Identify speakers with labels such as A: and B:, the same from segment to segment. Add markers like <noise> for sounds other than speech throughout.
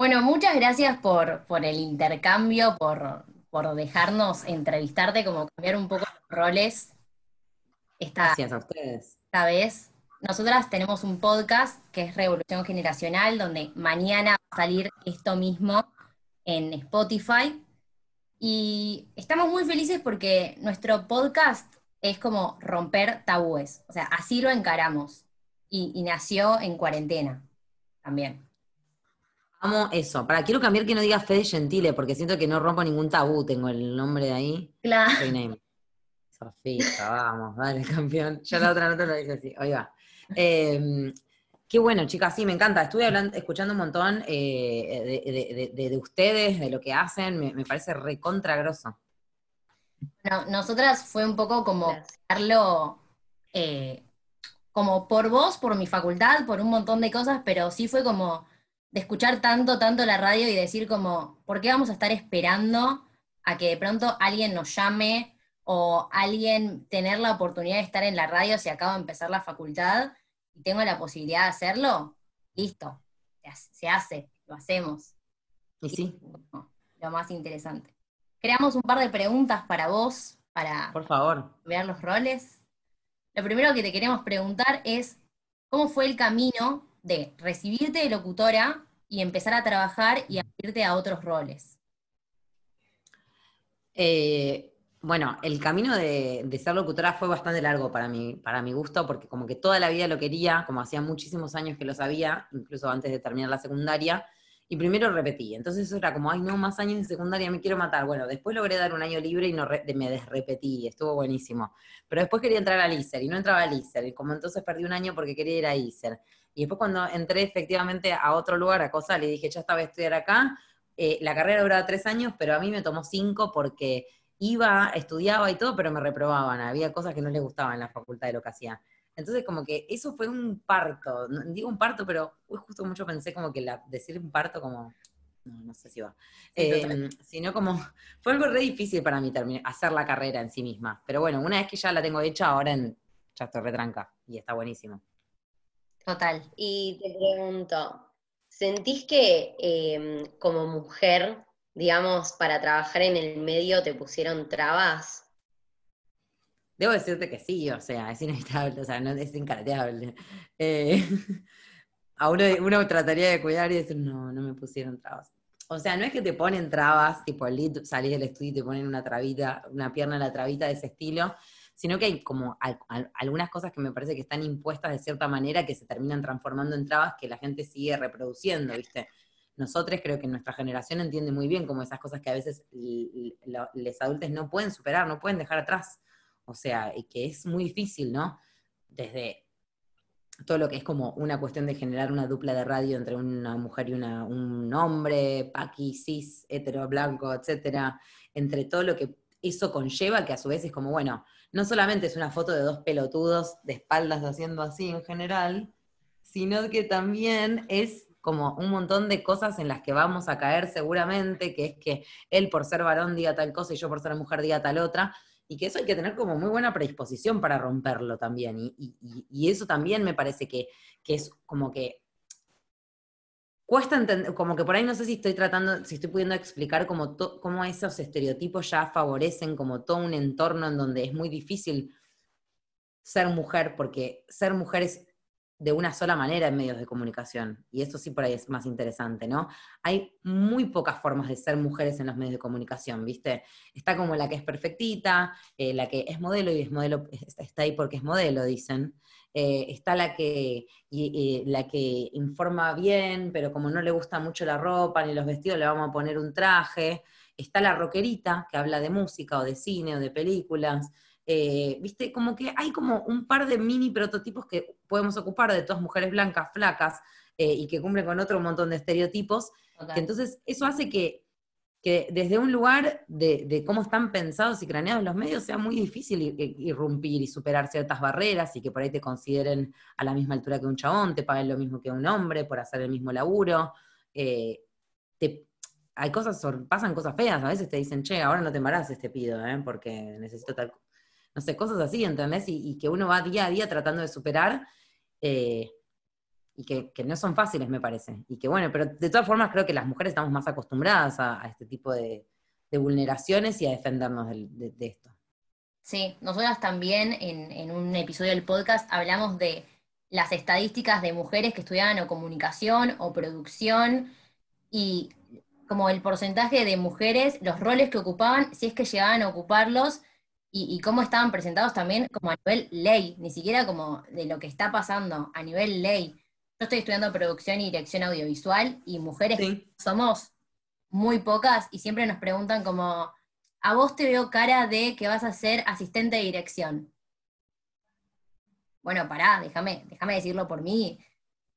A: Bueno, muchas gracias por, por el intercambio, por, por dejarnos entrevistarte, como cambiar un poco los roles. Esta,
B: Gracias a ustedes.
A: esta vez. Nosotras tenemos un podcast que es Revolución Generacional, donde mañana va a salir esto mismo en Spotify. Y estamos muy felices porque nuestro podcast es como romper tabúes. O sea, así lo encaramos. Y, y nació en cuarentena también.
B: Amo eso. Para, quiero cambiar que no diga Fede Gentile, porque siento que no rompo ningún tabú. Tengo el nombre de ahí.
A: Claro.
B: Sofía, vamos, dale, <laughs> campeón. Ya la otra nota lo dice así. Ahí va. Eh, qué bueno, chicas, sí, me encanta. Estuve hablando, escuchando un montón eh, de, de- de- de ustedes, de lo que hacen. Me, me parece recontra grosso.
A: No, nosotras fue un poco como crearlo eh, como por vos, por mi facultad, por un montón de cosas, pero sí fue como de escuchar tanto, tanto la radio y decir como, ¿por qué vamos a estar esperando a que de pronto alguien nos llame o alguien tener la oportunidad de estar en la radio si acabo de empezar la facultad y tengo la posibilidad de hacerlo? Listo, se hace, lo hacemos
B: Y sí,
A: lo más interesante. Creamos un par de preguntas para vos, para
B: por favor.
A: ver los roles. Lo primero que te queremos preguntar es, ¿cómo fue el camino de recibirte de locutora y empezar a trabajar y abrirte a otros roles?
B: Eh, bueno, el camino de, de ser locutora fue bastante largo para mí, para mi gusto, porque como que toda la vida lo quería, como hacía muchísimos años que lo sabía, incluso antes de terminar la secundaria, y primero repetí. Entonces eso era como, ay, no, más años de secundaria, me quiero matar. Bueno, después logré dar un año libre y no re- me desrepetí, estuvo buenísimo. Pero después quería entrar al ISER y no entraba al ISER, y como entonces perdí un año porque quería ir a ISER. Y después cuando entré efectivamente a otro lugar, a COSAL, y dije, ya estaba a estudiar acá, eh, la carrera duraba tres años, pero a mí me tomó cinco porque iba, estudiaba y todo, pero me reprobaban. Había cosas que no les gustaban en la facultad de lo que hacía. Entonces, como que eso fue un parto. No- digo un parto, pero uy, justo mucho pensé como que la, decir un parto como. No, no sé si va.
A: Sí,
B: Eh,
A: total.
B: sino como. <laughs> Fue algo re difícil para mí terminar, hacer la carrera en sí misma. Pero bueno, una vez que ya la tengo hecha, ahora en, ya estoy retranca. Y está buenísimo.
A: Total.
C: Y te pregunto, ¿sentís que eh, como mujer, digamos, para trabajar en el medio te pusieron trabas?
B: Debo decirte que sí, o sea, es inevitable, o sea, no, es incarteable. Eh, <laughs> a uno, uno trataría de cuidar y decir, no, no me pusieron trabas. O sea, no es que te ponen trabas, tipo salís del estudio y te ponen una trabita, una pierna en la trabita de ese estilo, sino que hay como al- al- algunas cosas que me parece que están impuestas de cierta manera que se terminan transformando en trabas que la gente sigue reproduciendo, ¿viste? Nosotros creo que nuestra generación entiende muy bien como esas cosas que a veces los adultos no pueden superar, no pueden dejar atrás. O sea, y que es muy difícil, ¿no? Desde todo lo que es como una cuestión de generar una dupla de radio entre una mujer y una- un hombre, paqui, cis, hetero, blanco, etcétera, entre todo lo que eso conlleva, que a su vez es como, bueno, no solamente es una foto de dos pelotudos de espaldas haciendo así en general, sino que también es como un montón de cosas en las que vamos a caer seguramente, que es que él por ser varón diga tal cosa y yo por ser mujer diga tal otra, y que eso hay que tener como muy buena predisposición para romperlo también. Y, eso también me parece que, que es como que cuesta entender, como que por ahí no sé si estoy tratando, si estoy pudiendo explicar cómo, cómo esos estereotipos ya favorecen como todo un entorno en donde es muy difícil ser mujer, porque ser mujer es de una sola manera en medios de comunicación, y eso sí por ahí es más interesante, ¿no? Hay muy pocas formas de ser mujeres en los medios de comunicación, ¿viste? Está como la que es perfectita, eh, la que es modelo y es modelo, está ahí porque es modelo, dicen. Eh, está la que, y- y la que informa bien, pero como no le gusta mucho la ropa ni los vestidos, le vamos a poner un traje. Está la rockerita, que habla de música o de cine o de películas. Eh, Viste, como que hay como un par de mini prototipos que podemos ocupar de todas mujeres blancas, flacas, eh, y que cumplen con otro montón de estereotipos, que entonces eso hace que, que desde un lugar de, cómo están pensados y craneados los medios sea muy difícil ir- ir- irrumpir y superar ciertas barreras y que por ahí te consideren a la misma altura que un chabón, te paguen lo mismo que un hombre por hacer el mismo laburo. eh, hay cosas, pasan cosas feas, a veces te dicen, che, ahora no te embaraces, te pido, ¿eh? porque necesito tal... co-". No sé, cosas así, ¿entendés? Y, y que uno va día a día tratando de superar. eh, y que, no son fáciles, me parece. Y que bueno, pero de todas formas creo que las mujeres estamos más acostumbradas a, este tipo de, vulneraciones y a defendernos de, esto.
A: Sí, nosotras también en, un episodio del podcast hablamos de las estadísticas de mujeres que estudiaban o comunicación o producción y como el porcentaje de mujeres, los roles que ocupaban, si es que llegaban a ocuparlos, y, cómo estaban presentados también como a nivel ley, ni siquiera como de lo que está pasando, a nivel ley. Yo estoy estudiando producción y dirección audiovisual y mujeres somos muy pocas y siempre nos preguntan como, a vos te veo cara de que vas a ser asistente de dirección. Bueno, pará, déjame, déjame decirlo por mí.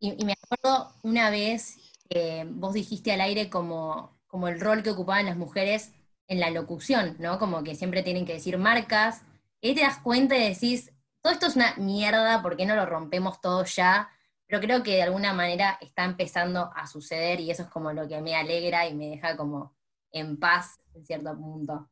A: Y, me acuerdo una vez que vos dijiste al aire como, como el rol que ocupaban las mujeres en la locución, ¿no? Como que siempre tienen que decir marcas, y ahí te das cuenta y decís, todo esto es una mierda, ¿por qué no lo rompemos todo ya? Pero creo que de alguna manera está empezando a suceder y eso es como lo que me alegra y me deja como en paz en cierto punto.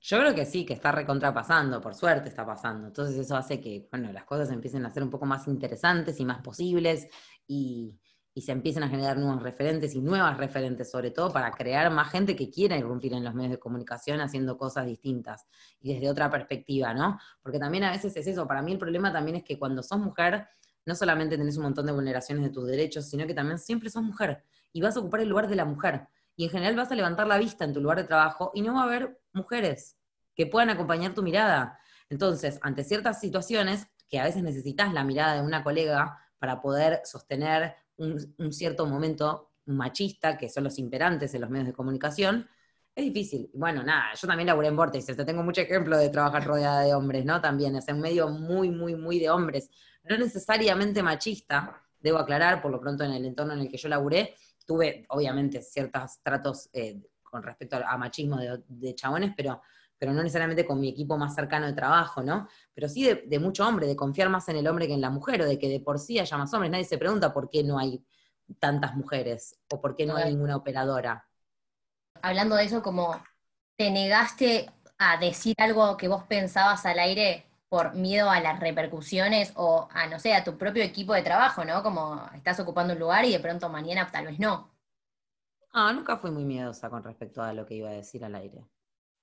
B: Yo creo que sí, que está recontrapasando, por suerte está pasando. Entonces eso hace que, bueno, las cosas empiecen a ser un poco más interesantes y más posibles y, y se empiecen a generar nuevos referentes y nuevas referentes, sobre todo para crear más gente que quiera irrumpir en los medios de comunicación haciendo cosas distintas y desde otra perspectiva, ¿no? Porque también a veces es eso, para mí el problema también es que cuando sos mujer, no solamente tenés un montón de vulneraciones de tus derechos, sino que también siempre sos mujer y vas a ocupar el lugar de la mujer. Y en general vas a levantar la vista en tu lugar de trabajo y no va a haber mujeres que puedan acompañar tu mirada. Entonces, ante ciertas situaciones que a veces necesitas la mirada de una colega para poder sostener un, cierto momento machista, que son los imperantes en los medios de comunicación, es difícil. Bueno, nada, yo también laburé en Vortex, tengo mucho ejemplo de trabajar rodeada de hombres, ¿no? También, es un medio muy, muy, muy de hombres. No necesariamente machista, debo aclarar, por lo pronto en el entorno en el que yo laburé, tuve obviamente ciertos tratos eh, con respecto a, machismo de, de chabones, pero pero no necesariamente con mi equipo más cercano de trabajo, ¿no? Pero sí de, mucho hombre, de confiar más en el hombre que en la mujer, o de que de por sí haya más hombres. Nadie se pregunta por qué no hay tantas mujeres, o por qué no hay ninguna operadora.
A: Hablando de eso, como te negaste a decir algo que vos pensabas al aire por miedo a las repercusiones o a, no sé, a tu propio equipo de trabajo, ¿no? Como estás ocupando un lugar y de pronto mañana tal vez no.
B: Ah, nunca fui muy miedosa con respecto a lo que iba a decir al aire.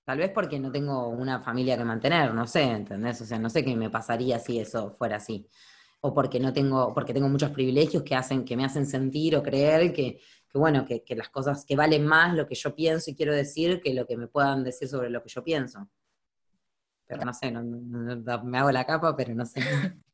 B: Tal vez porque no tengo una familia que mantener, no sé, ¿entendés? O sea, no sé qué me pasaría si eso fuera así. O porque no tengo, porque tengo muchos privilegios que hacen, que me hacen sentir o creer que, bueno, que, las cosas, que valen más lo que yo pienso y quiero decir que lo que me puedan decir sobre lo que yo pienso. Pero no sé, me hago la capa, pero no sé. <laughs>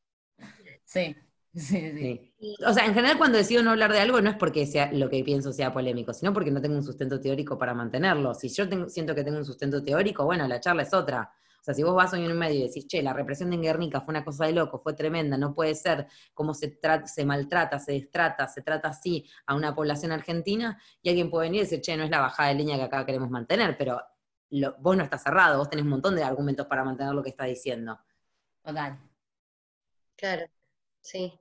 A: Sí. Sí,
B: O sea, en general cuando decido no hablar de algo no es porque sea lo que pienso sea polémico, sino porque no tengo un sustento teórico para mantenerlo. Si yo siento que tengo un sustento teórico, bueno, la charla es otra. O sea, si vos vas hoy en un medio y decís, che, la represión de Guernica fue una cosa de loco, fue tremenda, no puede ser cómo se, se maltrata, se destrata, se trata así a una población argentina, y alguien puede venir y decir, che, no es la bajada de línea que acá queremos mantener, pero vos no estás cerrado, vos tenés un montón de argumentos para mantener lo que estás diciendo.
A: Total.
C: Claro, sí.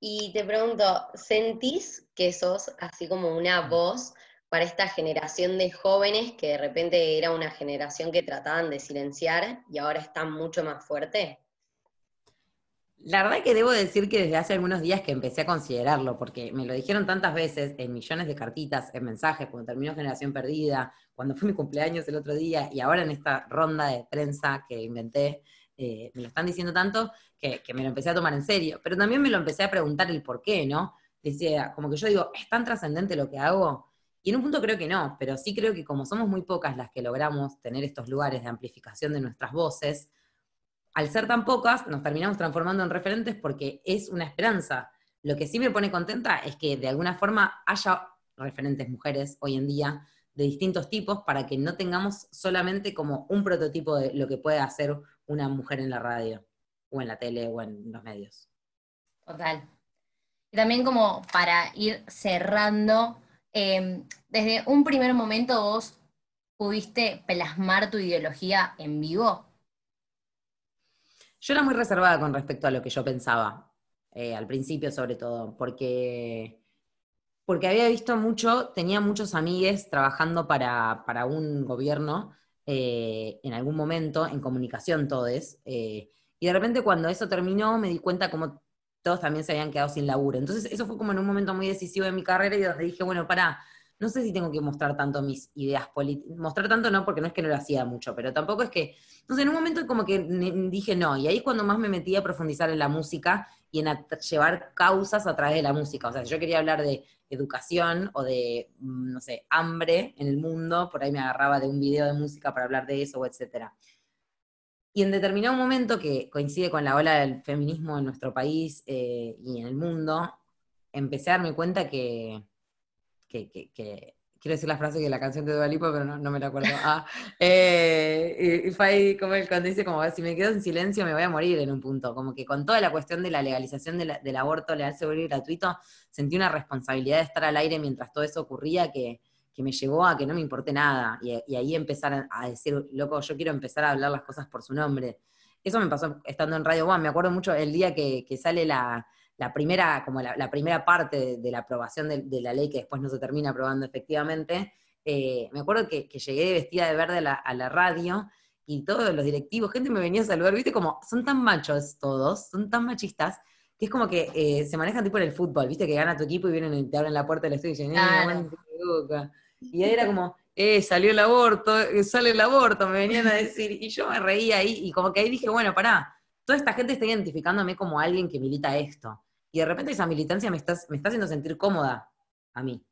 C: Y te pregunto, ¿sentís que sos así como una mm. voz para esta generación de jóvenes que de repente era una generación que trataban de silenciar y ahora están mucho más fuerte?
B: La verdad que debo decir que desde hace algunos días que empecé a considerarlo, porque me lo dijeron tantas veces en millones de cartitas, en mensajes, cuando terminó Generación Perdida, cuando fue mi cumpleaños el otro día y ahora en esta ronda de prensa que inventé, eh, me lo están diciendo tanto que, me lo empecé a tomar en serio, pero también me lo empecé a preguntar el por qué, ¿no? Decía, como que yo digo, ¿es tan trascendente lo que hago? Y en un punto creo que no, pero sí creo que como somos muy pocas las que logramos tener estos lugares de amplificación de nuestras voces, al ser tan pocas nos terminamos transformando en referentes porque es una esperanza. Lo que sí me pone contenta es que de alguna forma haya referentes mujeres hoy en día de distintos tipos para que no tengamos solamente como un prototipo de lo que puede hacer una mujer en la radio, o en la tele, o en los medios.
A: Total. Y también como para ir cerrando, em, desde un primer momento vos pudiste plasmar tu ideología en vivo.
B: Yo era muy reservada con respecto a lo que yo pensaba, eh, al principio sobre todo, porque, porque había visto mucho, tenía muchos amigues trabajando para, para un gobierno eh, en algún momento, en comunicación todes, eh, y de repente cuando eso terminó me di cuenta cómo todos también se habían quedado sin laburo. Entonces eso fue como en un momento muy decisivo de mi carrera y donde dije, bueno, para, no sé si tengo que mostrar tanto mis ideas políticas, mostrar tanto no, porque no es que no lo hacía mucho, pero tampoco es que, entonces en un momento como que dije no, y ahí es cuando más me metí a profundizar en la música y en llevar causas a través de la música. O sea, si yo quería hablar de educación o de, mm, no sé, hambre en el mundo, por ahí me agarraba de un video de música para hablar de eso, etcétera. Y en determinado momento, que coincide con la ola del feminismo en nuestro país eh, y en el mundo, empecé a darme cuenta que, que, quiero decir la frase que la canción de Dualipo, pero no, me la acuerdo. Ah, eh, y, fue ahí como él cuando dice, como, si me quedo en silencio me voy a morir en un punto. Como que con toda la cuestión de la legalización del aborto legal, seguro y gratuito, sentí una responsabilidad de estar al aire mientras todo eso ocurría que, me llevó a que no me importe nada. Y, ahí empezar a, decir, loco, yo quiero empezar a hablar las cosas por su nombre. Eso me pasó estando en Radio One. Me acuerdo mucho el día que sale la, la primera, como la, primera parte de, la aprobación de, la ley que después no se termina aprobando efectivamente, eh, me acuerdo que, llegué vestida de verde a la, radio y todos los directivos, gente me venía a saludar, viste, como son tan machos todos, son tan machistas, que es como que eh, se manejan tipo en el fútbol, viste, que gana tu equipo y vienen y te abren la puerta del estudio y dicen, eh, y ahí era como, eh, salió el aborto, sale el aborto, me venían a decir, y yo me reía ahí, y como que ahí dije, bueno, pará, toda esta gente está identificándome como alguien que milita esto y de repente esa militancia me está, me está haciendo sentir cómoda a mí.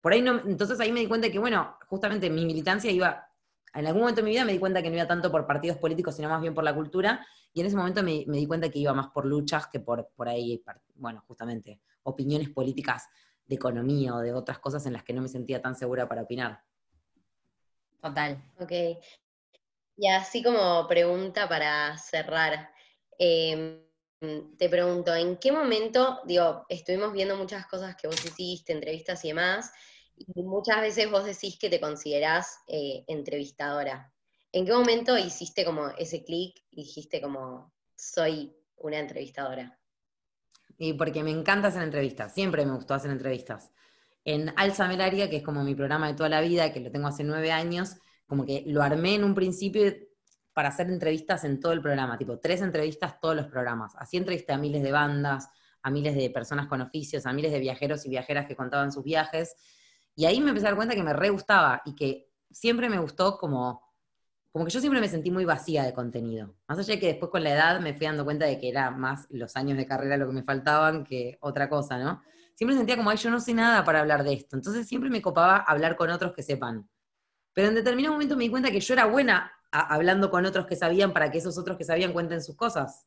B: Por ahí no, entonces ahí me di cuenta que, bueno, justamente mi militancia iba, en algún momento de mi vida me di cuenta que no iba tanto por partidos políticos, sino más bien por la cultura, y en ese momento me, di cuenta que iba más por luchas que por, por ahí, bueno, justamente, opiniones políticas de economía o de otras cosas en las que no me sentía tan segura para opinar.
A: Total.
C: Ok. Y así como pregunta para cerrar, Mm, te pregunto, ¿en qué momento, digo, estuvimos viendo muchas cosas que vos hiciste, entrevistas y demás, y muchas veces vos decís que te considerás eh, entrevistadora. ¿En qué momento hiciste como ese clic y dijiste como, soy una entrevistadora?
B: Y porque me encanta hacer entrevistas, siempre me gustó hacer entrevistas. En Alza Melaria, que es como mi programa de toda la vida, que lo tengo hace nueve años, como que lo armé en un principio para hacer entrevistas en todo el programa, tipo tres entrevistas todos los programas. Así entrevisté a miles de bandas, a miles de personas con oficios, a miles de viajeros y viajeras que contaban sus viajes. Y ahí me empecé a dar cuenta que me re gustaba y que siempre me gustó como, como que yo siempre me sentí muy vacía de contenido. Más allá de que después con la edad me fui dando cuenta de que era más los años de carrera lo que me faltaban que otra cosa, ¿no? Siempre sentía como, ay, yo no sé nada para hablar de esto. Entonces siempre me copaba hablar con otros que sepan. Pero en determinado momento me di cuenta que yo era buena hablando con otros que sabían para que esos otros que sabían cuenten sus cosas.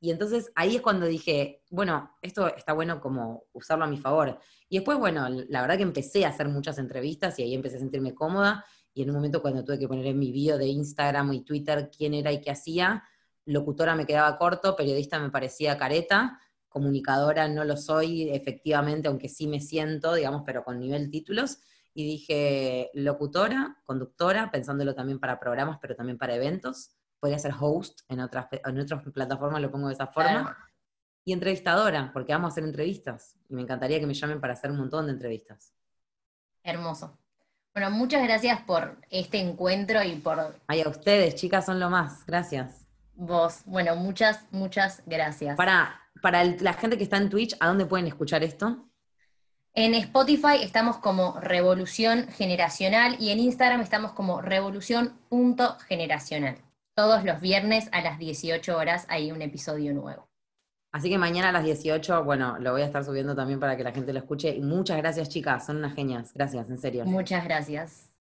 B: Y entonces ahí es cuando dije, bueno, esto está bueno como usarlo a mi favor. Y después, bueno, la verdad que empecé a hacer muchas entrevistas y ahí empecé a sentirme cómoda. Y en un momento cuando tuve que poner en mi bio de Instagram y Twitter quién era y qué hacía, locutora me quedaba corto, periodista me parecía careta, comunicadora no lo soy efectivamente, aunque sí me siento, digamos, pero con nivel títulos y dije locutora, conductora, pensándolo también para programas, pero también para eventos. Podría ser host en otras, en otras plataformas, lo pongo de esa forma. Y entrevistadora, porque vamos a hacer entrevistas. Y me encantaría que me llamen para hacer un montón de entrevistas.
A: Hermoso. Bueno, muchas gracias por este encuentro y por...
B: Ay, a ustedes, chicas, son lo más. Gracias.
A: Vos, bueno, muchas, muchas gracias.
B: Para, para la gente que está en Twitch, ¿a dónde pueden escuchar esto?
A: En Spotify estamos como Revolución Generacional y en Instagram estamos como revolución.generacional. Todos los viernes a las 18 horas hay un episodio nuevo.
B: Así que mañana a las 18, bueno, lo voy a estar subiendo también para que la gente lo escuche. Y muchas gracias, chicas, son unas genias. Gracias, en serio.
A: Muchas gracias.